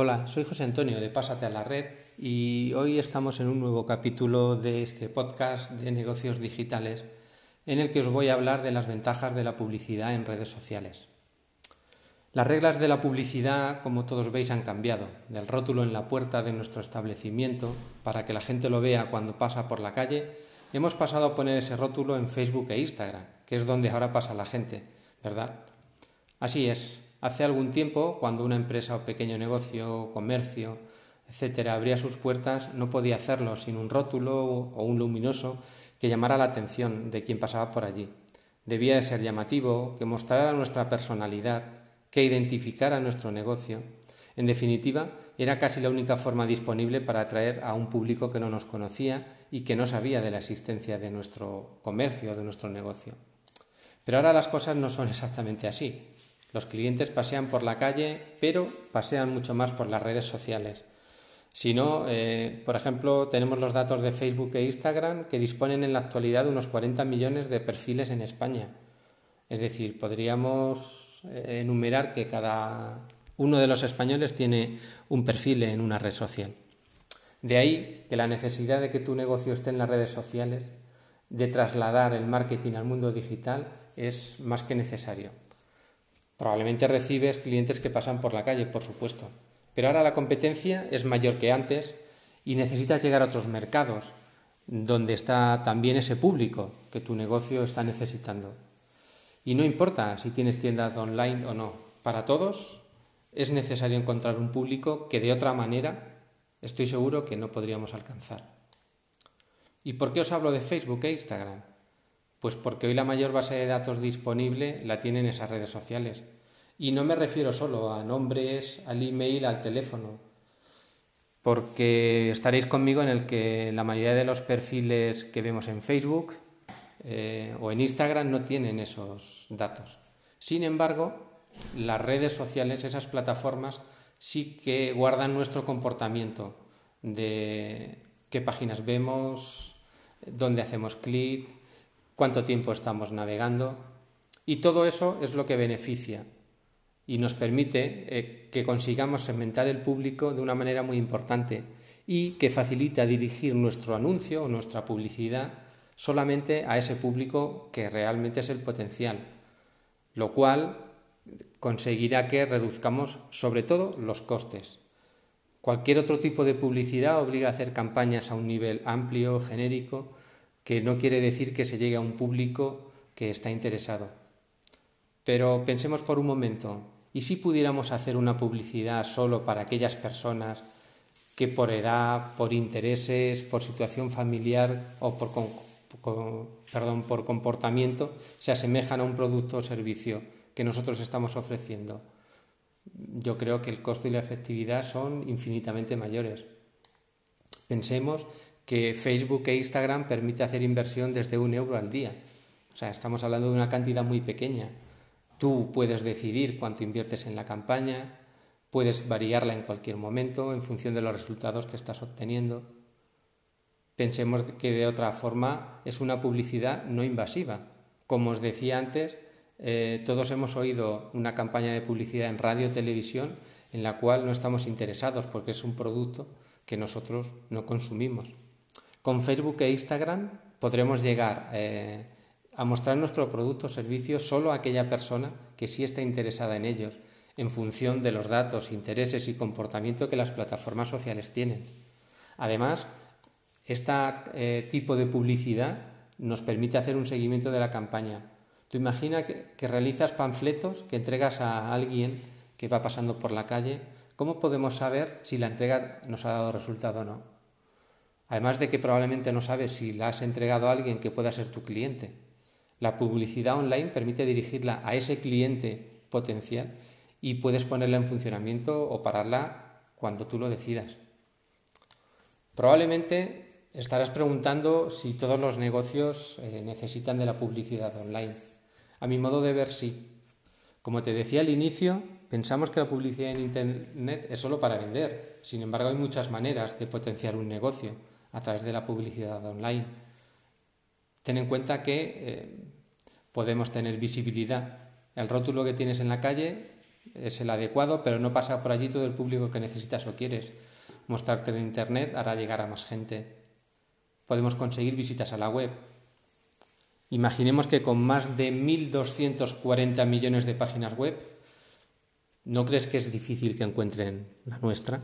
Hola, soy José Antonio de Pásate a la Red y hoy estamos en un nuevo capítulo de este podcast de negocios digitales en el que os voy a hablar de las ventajas de la publicidad en redes sociales. Las reglas de la publicidad, como todos veis, han cambiado. Del rótulo en la puerta de nuestro establecimiento, para que la gente lo vea cuando pasa por la calle, hemos pasado a poner ese rótulo en Facebook e Instagram, que es donde ahora pasa la gente, ¿verdad? Así es, Hace algún tiempo, cuando una empresa o pequeño negocio, comercio, etcétera, abría sus puertas, no podía hacerlo sin un rótulo o un luminoso que llamara la atención de quien pasaba por allí. Debía de ser llamativo, que mostrara nuestra personalidad, que identificara nuestro negocio. En definitiva, era casi la única forma disponible para atraer a un público que no nos conocía y que no sabía de la existencia de nuestro comercio o de nuestro negocio. Pero ahora las cosas no son exactamente así. Los clientes pasean por la calle, pero pasean mucho más por las redes sociales. Si no, eh, por ejemplo, tenemos los datos de Facebook e Instagram que disponen en la actualidad de unos 40 millones de perfiles en España. Es decir, podríamos eh, enumerar que cada uno de los españoles tiene un perfil en una red social. De ahí que la necesidad de que tu negocio esté en las redes sociales, de trasladar el marketing al mundo digital, es más que necesario. Probablemente recibes clientes que pasan por la calle, por supuesto, pero ahora la competencia es mayor que antes y necesitas llegar a otros mercados donde está también ese público que tu negocio está necesitando. Y no importa si tienes tiendas online o no, para todos es necesario encontrar un público que de otra manera estoy seguro que no podríamos alcanzar. ¿Y por qué os hablo de Facebook e Instagram? Pues porque hoy la mayor base de datos disponible la tienen esas redes sociales. Y no me refiero solo a nombres, al email, al teléfono, porque estaréis conmigo en el que la mayoría de los perfiles que vemos en Facebook eh, o en Instagram no tienen esos datos. Sin embargo, las redes sociales, esas plataformas, sí que guardan nuestro comportamiento de qué páginas vemos, dónde hacemos clic, cuánto tiempo estamos navegando. Y todo eso es lo que beneficia y nos permite eh, que consigamos segmentar el público de una manera muy importante y que facilita dirigir nuestro anuncio o nuestra publicidad solamente a ese público que realmente es el potencial, lo cual conseguirá que reduzcamos sobre todo los costes. Cualquier otro tipo de publicidad obliga a hacer campañas a un nivel amplio, genérico, que no quiere decir que se llegue a un público que está interesado. Pero pensemos por un momento, ¿y si pudiéramos hacer una publicidad solo para aquellas personas que por edad, por intereses, por situación familiar o por, perdón, por comportamiento se asemejan a un producto o servicio que nosotros estamos ofreciendo? Yo creo que el costo y la efectividad son infinitamente mayores. Pensemos que Facebook e Instagram permite hacer inversión desde un euro al día. O sea, estamos hablando de una cantidad muy pequeña. Tú puedes decidir cuánto inviertes en la campaña, puedes variarla en cualquier momento en función de los resultados que estás obteniendo. Pensemos que de otra forma es una publicidad no invasiva. Como os decía antes, eh, todos hemos oído una campaña de publicidad en radio televisión en la cual no estamos interesados porque es un producto que nosotros no consumimos. Con Facebook e Instagram podremos llegar eh, a mostrar nuestro producto o servicio solo a aquella persona que sí está interesada en ellos, en función de los datos, intereses y comportamiento que las plataformas sociales tienen. Además, este tipo de publicidad nos permite hacer un seguimiento de la campaña. Tú imagina que, que realizas panfletos que entregas a alguien que va pasando por la calle. ¿Cómo podemos saber si la entrega nos ha dado resultado o no? Además de que probablemente no sabes si la has entregado a alguien que pueda ser tu cliente. La publicidad online permite dirigirla a ese cliente potencial y puedes ponerla en funcionamiento o pararla cuando tú lo decidas. Probablemente estarás preguntando si todos los negocios eh, necesitan de la publicidad online. A mi modo de ver, sí. Como te decía al inicio, pensamos que la publicidad en Internet es solo para vender. Sin embargo, hay muchas maneras de potenciar un negocio a través de la publicidad online. Ten en cuenta que eh, podemos tener visibilidad. El rótulo que tienes en la calle es el adecuado, pero no pasa por allí todo el público que necesitas o quieres. Mostrarte en Internet hará llegar a más gente. Podemos conseguir visitas a la web. Imaginemos que con más de 1.240 millones de páginas web, ¿no crees que es difícil que encuentren la nuestra?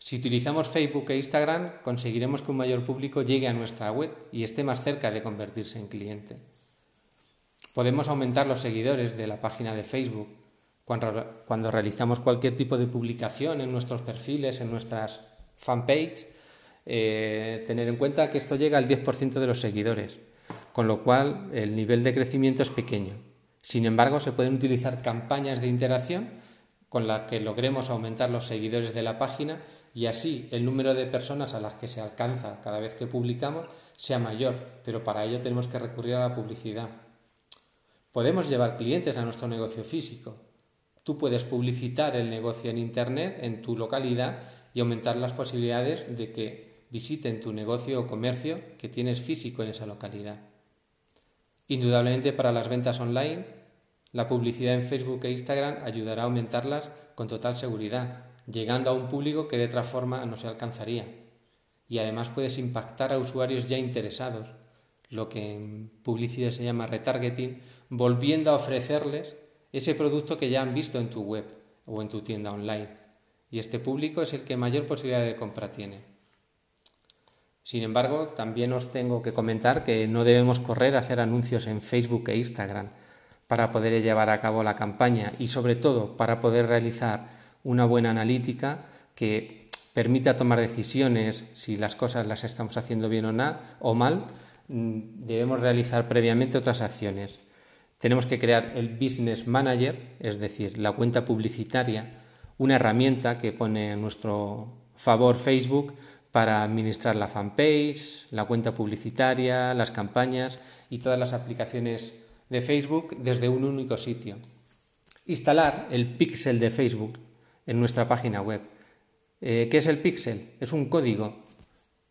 Si utilizamos Facebook e Instagram, conseguiremos que un mayor público llegue a nuestra web y esté más cerca de convertirse en cliente. Podemos aumentar los seguidores de la página de Facebook cuando, realizamos cualquier tipo de publicación en nuestros perfiles, en nuestras fanpage. Eh, tener en cuenta que esto llega al 10% de los seguidores, con lo cual el nivel de crecimiento es pequeño. Sin embargo, se pueden utilizar campañas de interacción con las que logremos aumentar los seguidores de la página y así el número de personas a las que se alcanza cada vez que publicamos sea mayor, pero para ello tenemos que recurrir a la publicidad. Podemos llevar clientes a nuestro negocio físico. Tú puedes publicitar el negocio en Internet en tu localidad y aumentar las posibilidades de que visiten tu negocio o comercio que tienes físico en esa localidad. Indudablemente para las ventas online, la publicidad en Facebook e Instagram ayudará a aumentarlas con total seguridad, llegando a un público que de otra forma no se alcanzaría. Y además puedes impactar a usuarios ya interesados, lo que en publicidad se llama retargeting, volviendo a ofrecerles ese producto que ya han visto en tu web o en tu tienda online. Y este público es el que mayor posibilidad de compra tiene. Sin embargo, también os tengo que comentar que no debemos correr a hacer anuncios en Facebook e Instagram para poder llevar a cabo la campaña y sobre todo para poder realizar una buena analítica que permita tomar decisiones si las cosas las estamos haciendo bien o, o mal, mm, debemos realizar previamente otras acciones. Tenemos que crear el Business Manager, es decir, la cuenta publicitaria, una herramienta que pone a nuestro favor Facebook para administrar la fanpage, la cuenta publicitaria, las campañas y todas las aplicaciones de Facebook desde un único sitio. Instalar el pixel de Facebook en nuestra página web. Eh, ¿Qué es el pixel? Es un código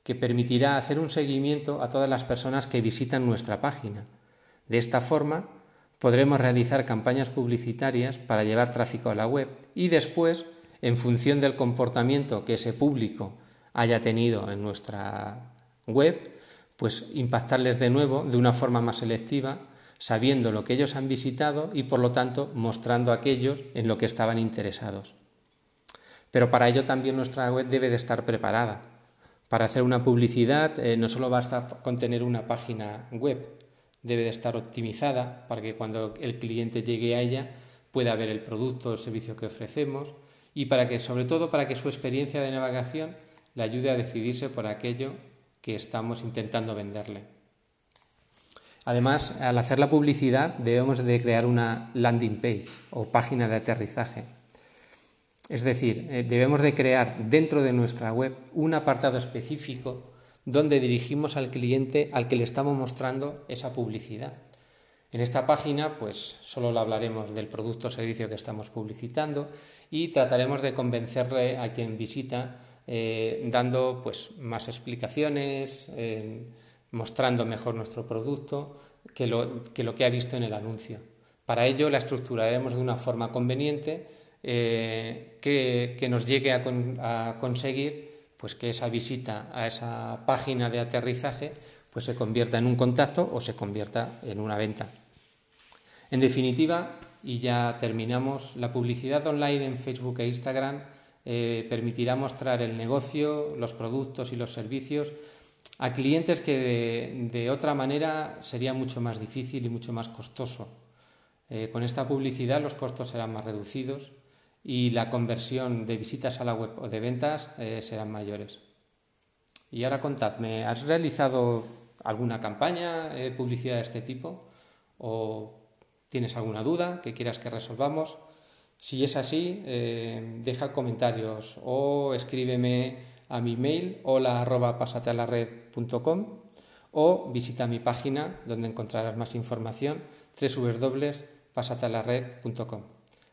que permitirá hacer un seguimiento a todas las personas que visitan nuestra página. De esta forma podremos realizar campañas publicitarias para llevar tráfico a la web y después, en función del comportamiento que ese público haya tenido en nuestra web, pues impactarles de nuevo de una forma más selectiva, sabiendo lo que ellos han visitado y por lo tanto mostrando a aquellos en lo que estaban interesados. Pero para ello también nuestra web debe de estar preparada. Para hacer una publicidad eh, no solo basta con tener una página web, debe de estar optimizada para que cuando el cliente llegue a ella pueda ver el producto o el servicio que ofrecemos y para que, sobre todo, para que su experiencia de navegación le ayude a decidirse por aquello que estamos intentando venderle. Además, al hacer la publicidad debemos de crear una landing page o página de aterrizaje es decir, eh, debemos de crear dentro de nuestra web un apartado específico donde dirigimos al cliente al que le estamos mostrando esa publicidad. En esta página, pues solo le hablaremos del producto o servicio que estamos publicitando y trataremos de convencerle a quien visita eh, dando pues más explicaciones, mostrando mejor nuestro producto que lo que ha visto en el anuncio. Para ello la estructuraremos de una forma conveniente eh, que, nos llegue a, conseguir pues que esa visita a esa página de aterrizaje pues se convierta en un contacto o se convierta en una venta. En definitiva, y ya terminamos, la publicidad online en Facebook e Instagram eh, permitirá mostrar el negocio, los productos y los servicios a clientes que de otra manera sería mucho más difícil y mucho más costoso. Eh, con esta publicidad los costos serán más reducidos y la conversión de visitas a la web o de ventas eh, serán mayores. Y ahora contadme, ¿has realizado alguna campaña de publicidad de este tipo? ¿O tienes alguna duda que quieras que resolvamos? Si es así, eh, deja comentarios o escríbeme a mi mail hola arroba o visita mi página donde encontrarás más información www.pasatelared.com.